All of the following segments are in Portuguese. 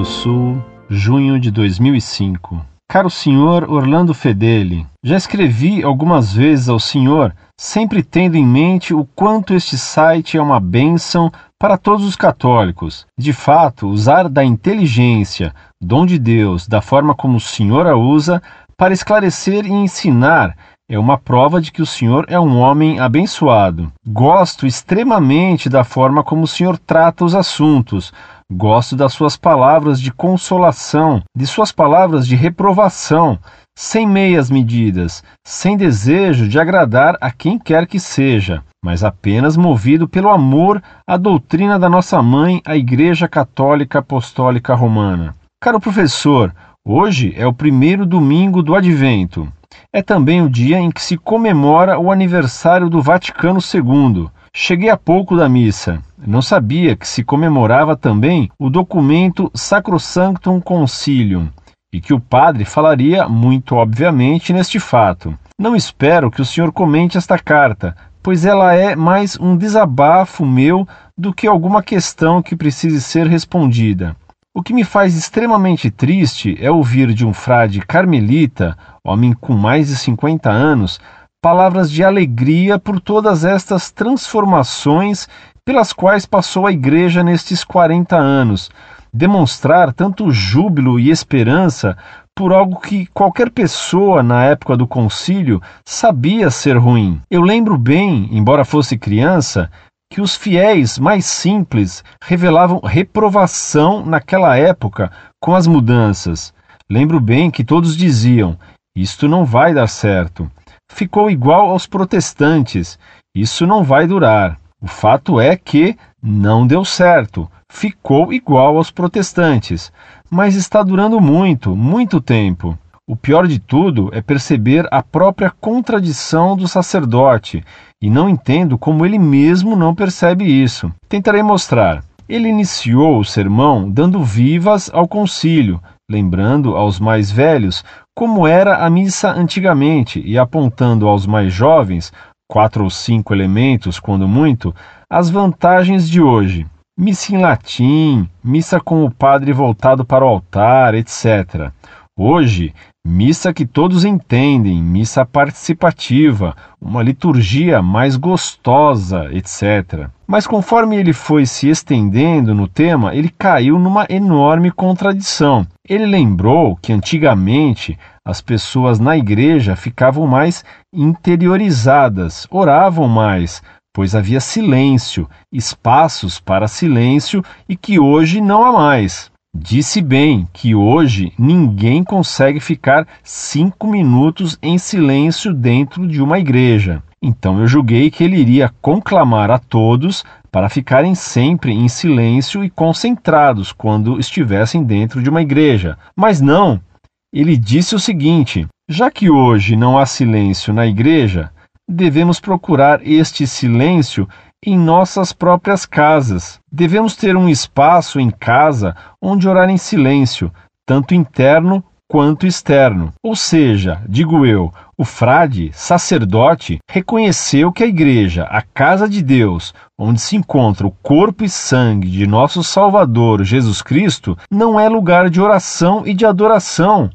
do Sul, junho de 2005. Caro senhor Orlando Fedeli, já escrevi algumas vezes ao senhor, sempre tendo em mente o quanto este site é uma bênção para todos os católicos. De fato, usar da inteligência, dom de Deus, da forma como o senhor a usa, para esclarecer e ensinar é uma prova de que o senhor é um homem abençoado. Gosto extremamente da forma como o senhor trata os assuntos. Gosto das suas palavras de consolação, de suas palavras de reprovação, sem meias medidas, sem desejo de agradar a quem quer que seja, mas apenas movido pelo amor à doutrina da nossa mãe, a Igreja Católica Apostólica Romana. Caro professor, hoje é o primeiro domingo do Advento. É também o dia em que se comemora o aniversário do Vaticano II. Cheguei há pouco da missa. Não sabia que se comemorava também o documento Sacrosanctum Concilium e que o padre falaria muito obviamente neste fato. Não espero que o senhor comente esta carta, pois ela é mais um desabafo meu do que alguma questão que precise ser respondida. O que me faz extremamente triste é ouvir de um frade carmelita, homem com mais de 50 anos, palavras de alegria por todas estas transformações pelas quais passou a Igreja nestes 40 anos, demonstrar tanto júbilo e esperança por algo que qualquer pessoa na época do concílio sabia ser ruim. Eu lembro bem, embora fosse criança, que os fiéis mais simples revelavam reprovação naquela época com as mudanças. Lembro bem que todos diziam: isto não vai dar certo. Ficou igual aos protestantes: isso não vai durar. O fato é que não deu certo. Ficou igual aos protestantes. Mas está durando muito, muito tempo. O pior de tudo é perceber a própria contradição do sacerdote, e não entendo como ele mesmo não percebe isso. Tentarei mostrar. Ele iniciou o sermão dando vivas ao concílio, lembrando aos mais velhos como era a missa antigamente e apontando aos mais jovens, quatro ou cinco elementos, quando muito, as vantagens de hoje. Missa em latim, missa com o padre voltado para o altar, etc. Hoje, missa que todos entendem, missa participativa, uma liturgia mais gostosa, etc. Mas conforme ele foi se estendendo no tema, ele caiu numa enorme contradição. Ele lembrou que antigamente as pessoas na igreja ficavam mais interiorizadas, oravam mais, pois havia silêncio, espaços para silêncio e que hoje não há mais. Disse bem que hoje ninguém consegue ficar cinco minutos em silêncio dentro de uma igreja. Então eu julguei que ele iria conclamar a todos para ficarem sempre em silêncio e concentrados quando estivessem dentro de uma igreja. Mas não, ele disse o seguinte: já que hoje não há silêncio na igreja, devemos procurar este silêncio em nossas próprias casas. Devemos ter um espaço em casa onde orar em silêncio, tanto interno quanto externo. Ou seja, digo eu, o frade, sacerdote, reconheceu que a igreja, a casa de Deus, onde se encontra o corpo e sangue de nosso Salvador Jesus Cristo, não é lugar de oração e de adoração,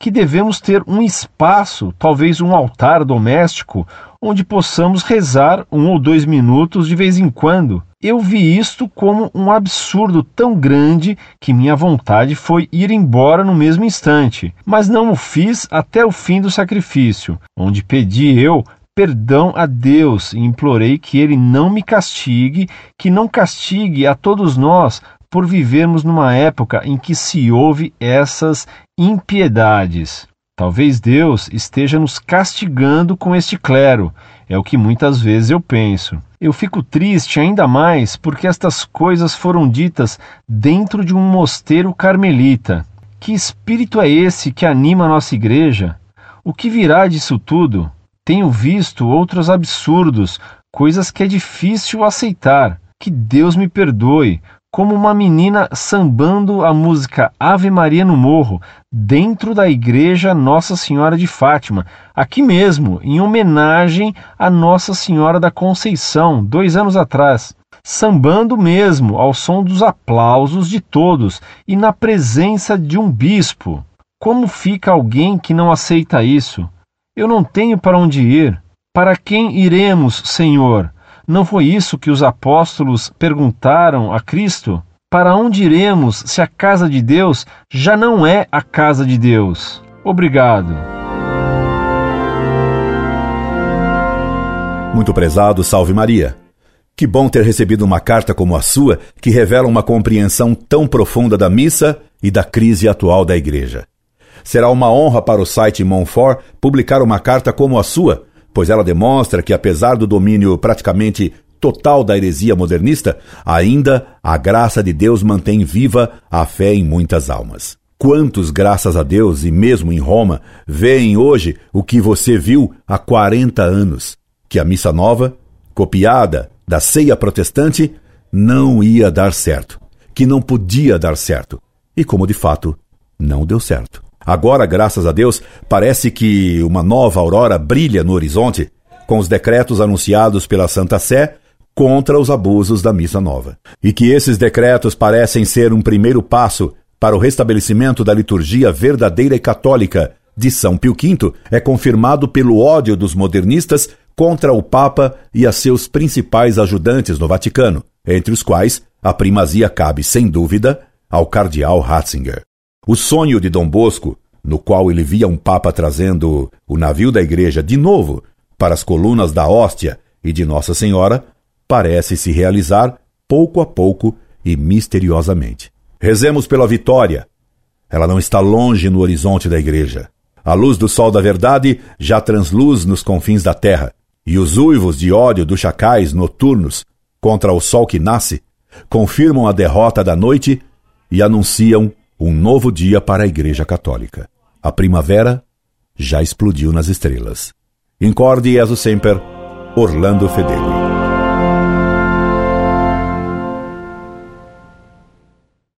que devemos ter um espaço, talvez um altar doméstico, onde possamos rezar um ou dois minutos de vez em quando. Eu vi isto como um absurdo tão grande que minha vontade foi ir embora no mesmo instante, mas não o fiz até o fim do sacrifício, onde pedi eu perdão a Deus e implorei que Ele não me castigue, que não castigue a todos nós por vivermos numa época em que se ouve essas impiedades. Talvez Deus esteja nos castigando com este clero, é o que muitas vezes eu penso. Eu fico triste ainda mais porque estas coisas foram ditas dentro de um mosteiro carmelita. Que espírito é esse que anima a nossa igreja? O que virá disso tudo? Tenho visto outros absurdos, coisas que é difícil aceitar. Que Deus me perdoe, como uma menina sambando a música Ave Maria no Morro, dentro da igreja Nossa Senhora de Fátima, aqui mesmo, em homenagem a Nossa Senhora da Conceição, dois anos atrás. sambando mesmo, ao som dos aplausos de todos e na presença de um bispo. Como fica alguém que não aceita isso? Eu não tenho para onde ir. Para quem iremos, Senhor? Não foi isso que os apóstolos perguntaram a Cristo? Para onde iremos se a casa de Deus já não é a casa de Deus? Obrigado. Muito prezado, salve Maria. Que bom ter recebido uma carta como a sua, que revela uma compreensão tão profunda da missa e da crise atual da Igreja. Será uma honra para o site Monfort publicar uma carta como a sua, pois ela demonstra que, apesar do domínio praticamente total da heresia modernista, ainda a graça de Deus mantém viva a fé em muitas almas. Quantos, graças a Deus, e mesmo em Roma, veem hoje o que você viu há 40 anos? Que a missa nova, copiada da ceia protestante, não ia dar certo, que não podia dar certo, e como de fato não deu certo. Agora, graças a Deus, parece que uma nova aurora brilha no horizonte, com os decretos anunciados pela Santa Sé contra os abusos da Missa Nova. E que esses decretos parecem ser um primeiro passo para o restabelecimento da liturgia verdadeira e católica de São Pio V é confirmado pelo ódio dos modernistas contra o Papa e a seus principais ajudantes no Vaticano, entre os quais a primazia cabe, sem dúvida, ao cardeal Ratzinger. O sonho de Dom Bosco, no qual ele via um Papa trazendo o navio da igreja de novo para as colunas da hóstia e de Nossa Senhora, parece se realizar pouco a pouco e misteriosamente. Rezemos pela vitória. Ela não está longe no horizonte da igreja. A luz do sol da verdade já transluz nos confins da terra, e os uivos de ódio dos chacais noturnos contra o sol que nasce confirmam a derrota da noite e anunciam um novo dia para a Igreja Católica. A primavera já explodiu nas estrelas. Incorde Jesus Semper, Orlando Fedeli.